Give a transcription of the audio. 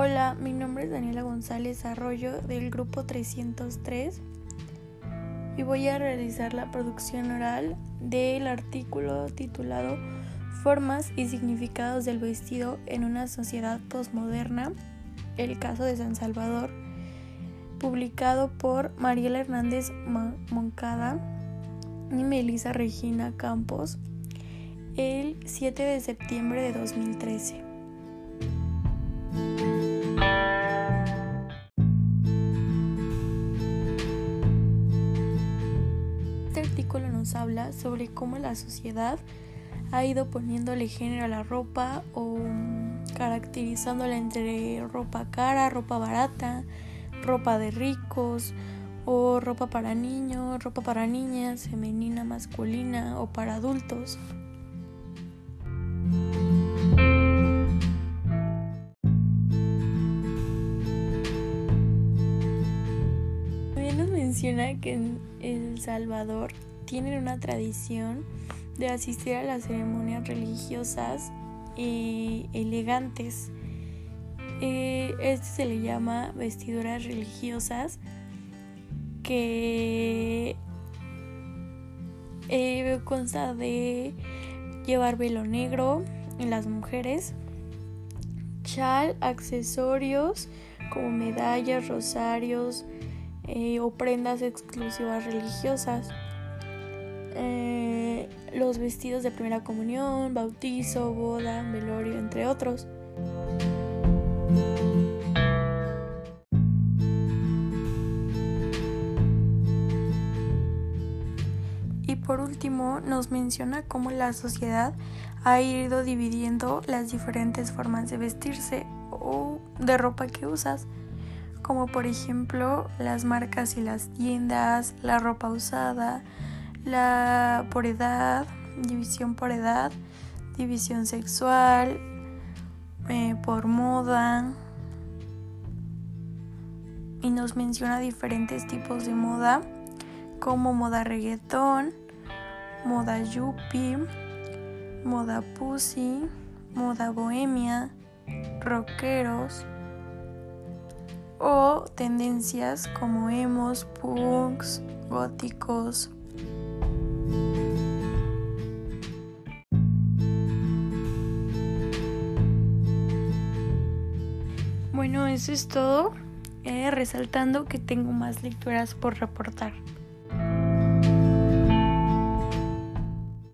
Hola, mi nombre es Daniela González Arroyo del grupo 303 y voy a realizar la producción oral del artículo titulado Formas y significados del vestido en una sociedad postmoderna, el caso de San Salvador, publicado por Mariela Hernández Moncada y Melissa Regina Campos el 7 de septiembre de 2013. Nos habla sobre cómo la sociedad ha ido poniéndole género a la ropa o caracterizándola entre ropa cara, ropa barata, ropa de ricos o ropa para niños, ropa para niñas, femenina, masculina o para adultos. menciona que en El Salvador tienen una tradición de asistir a las ceremonias religiosas elegantes. Eh, este se le llama vestiduras religiosas que eh, consta de llevar velo negro en las mujeres, chal, accesorios como medallas, rosarios, eh, o prendas exclusivas religiosas. Eh, los vestidos de primera comunión, bautizo, boda, velorio, entre otros. Y por último nos menciona cómo la sociedad ha ido dividiendo las diferentes formas de vestirse o de ropa que usas como por ejemplo las marcas y las tiendas, la ropa usada, la por edad, división por edad, división sexual, eh, por moda. Y nos menciona diferentes tipos de moda, como moda reggaetón, moda yuppie, moda pussy, moda bohemia, rockeros, o tendencias como emos, punks, góticos. Bueno, eso es todo. Eh, resaltando que tengo más lecturas por reportar.